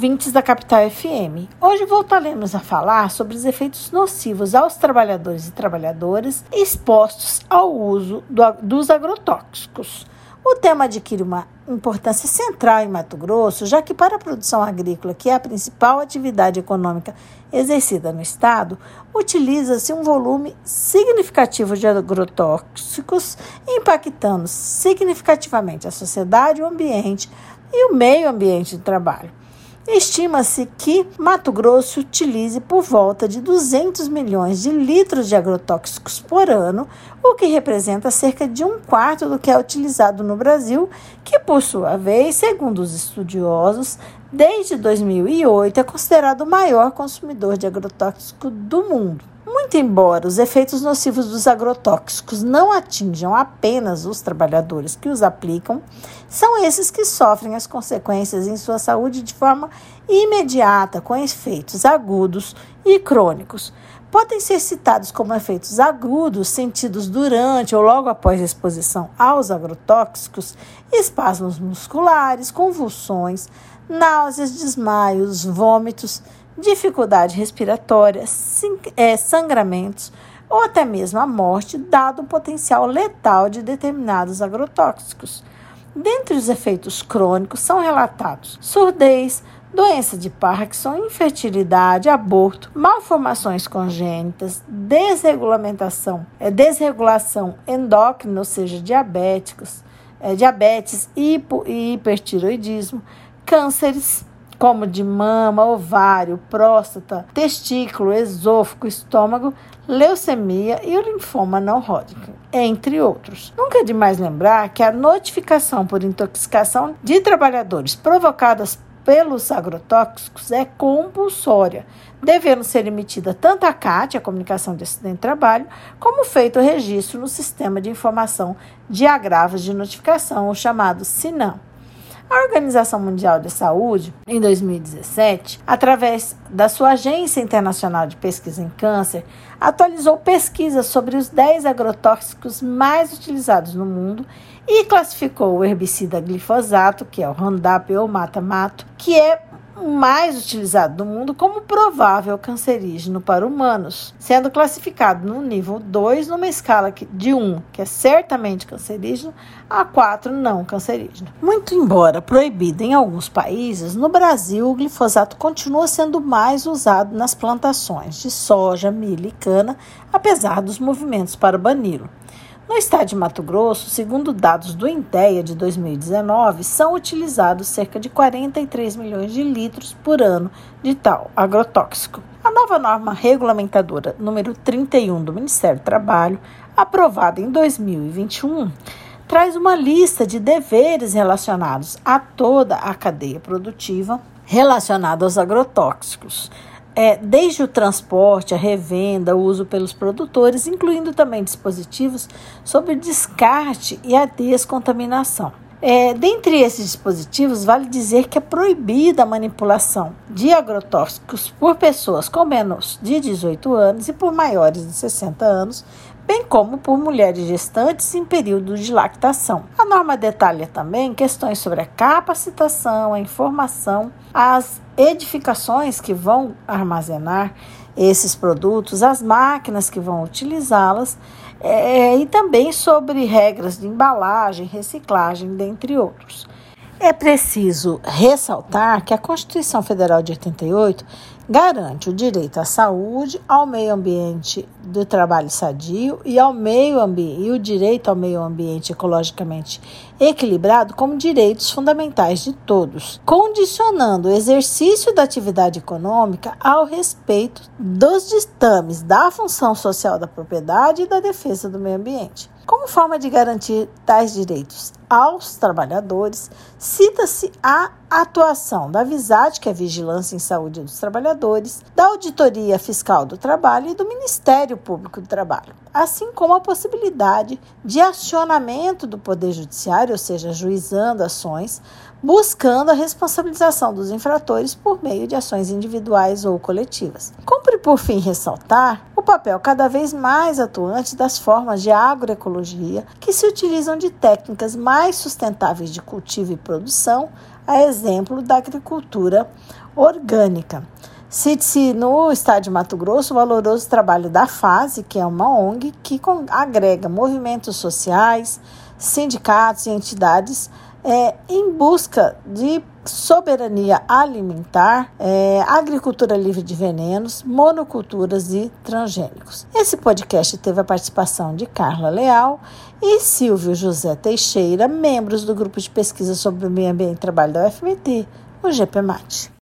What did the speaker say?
ouvintes da Capital FM. Hoje voltaremos a falar sobre os efeitos nocivos aos trabalhadores e trabalhadoras expostos ao uso do, dos agrotóxicos. O tema adquire uma importância central em Mato Grosso, já que para a produção agrícola, que é a principal atividade econômica exercida no estado, utiliza-se um volume significativo de agrotóxicos, impactando significativamente a sociedade, o ambiente e o meio ambiente de trabalho. Estima-se que Mato Grosso utilize por volta de 200 milhões de litros de agrotóxicos por ano, o que representa cerca de um quarto do que é utilizado no Brasil, que, por sua vez, segundo os estudiosos, desde 2008 é considerado o maior consumidor de agrotóxico do mundo. Muito embora os efeitos nocivos dos agrotóxicos não atinjam apenas os trabalhadores que os aplicam, são esses que sofrem as consequências em sua saúde de forma imediata, com efeitos agudos e crônicos. Podem ser citados como efeitos agudos sentidos durante ou logo após a exposição aos agrotóxicos, espasmos musculares, convulsões, náuseas, desmaios, vômitos dificuldade respiratória, é, sangramentos ou até mesmo a morte, dado o potencial letal de determinados agrotóxicos. Dentre os efeitos crônicos são relatados surdez, doença de Parkinson, infertilidade, aborto, malformações congênitas, desregulamentação, é, desregulação endócrina, ou seja, diabéticos, é, diabetes, hipo e hipertiroidismo, cânceres, como de mama, ovário, próstata, testículo, esôfago, estômago, leucemia e o linfoma não Hodgkin, entre outros. Nunca é demais lembrar que a notificação por intoxicação de trabalhadores provocadas pelos agrotóxicos é compulsória, devendo ser emitida tanto a CAT, a Comunicação de Acidente de Trabalho, como feito o registro no Sistema de Informação de Agravos de Notificação, o chamado SINAM. A Organização Mundial de Saúde, em 2017, através da sua Agência Internacional de Pesquisa em Câncer, atualizou pesquisas sobre os 10 agrotóxicos mais utilizados no mundo e classificou o herbicida glifosato, que é o Roundup ou mata-mato, que é mais utilizado do mundo como provável cancerígeno para humanos, sendo classificado no nível 2 numa escala de 1, que é certamente cancerígeno, a 4 não cancerígeno. Muito embora proibido em alguns países, no Brasil o glifosato continua sendo mais usado nas plantações de soja, milho e cana, apesar dos movimentos para bani-lo. No estado de Mato Grosso, segundo dados do INTEA de 2019, são utilizados cerca de 43 milhões de litros por ano de tal agrotóxico. A nova norma regulamentadora número 31 do Ministério do Trabalho, aprovada em 2021, traz uma lista de deveres relacionados a toda a cadeia produtiva relacionada aos agrotóxicos é, desde o transporte, a revenda, o uso pelos produtores, incluindo também dispositivos sobre descarte e a descontaminação. É, dentre esses dispositivos, vale dizer que é proibida a manipulação de agrotóxicos por pessoas com menos de 18 anos e por maiores de 60 anos, bem como por mulheres gestantes em período de lactação. A norma detalha também questões sobre a capacitação, a informação, as edificações que vão armazenar esses produtos, as máquinas que vão utilizá-las é, e também sobre regras de embalagem, reciclagem, dentre outros. É preciso ressaltar que a Constituição Federal de 88 garante o direito à saúde, ao meio ambiente do trabalho sadio e ao meio ambiente e o direito ao meio ambiente ecologicamente equilibrado como direitos fundamentais de todos, condicionando o exercício da atividade econômica ao respeito dos ditames da função social da propriedade e da defesa do meio ambiente. Como forma de garantir tais direitos aos trabalhadores, cita-se a atuação da VISAD, que é a Vigilância em Saúde dos Trabalhadores, da Auditoria Fiscal do Trabalho e do Ministério Público do Trabalho, assim como a possibilidade de acionamento do Poder Judiciário, ou seja, juizando ações, buscando a responsabilização dos infratores por meio de ações individuais ou coletivas. Cumpre, por fim, ressaltar o papel cada vez mais atuante das formas de agroecologia que se utilizam de técnicas mais sustentáveis de cultivo e produção, a exemplo da agricultura orgânica. Cite-se no estado de Mato Grosso o valoroso trabalho da FASE, que é uma ONG que agrega movimentos sociais, sindicatos e entidades é, em busca de soberania alimentar, é, agricultura livre de venenos, monoculturas e transgênicos. Esse podcast teve a participação de Carla Leal e Silvio José Teixeira, membros do grupo de pesquisa sobre o meio ambiente e trabalho da UFMT, o GPMAT.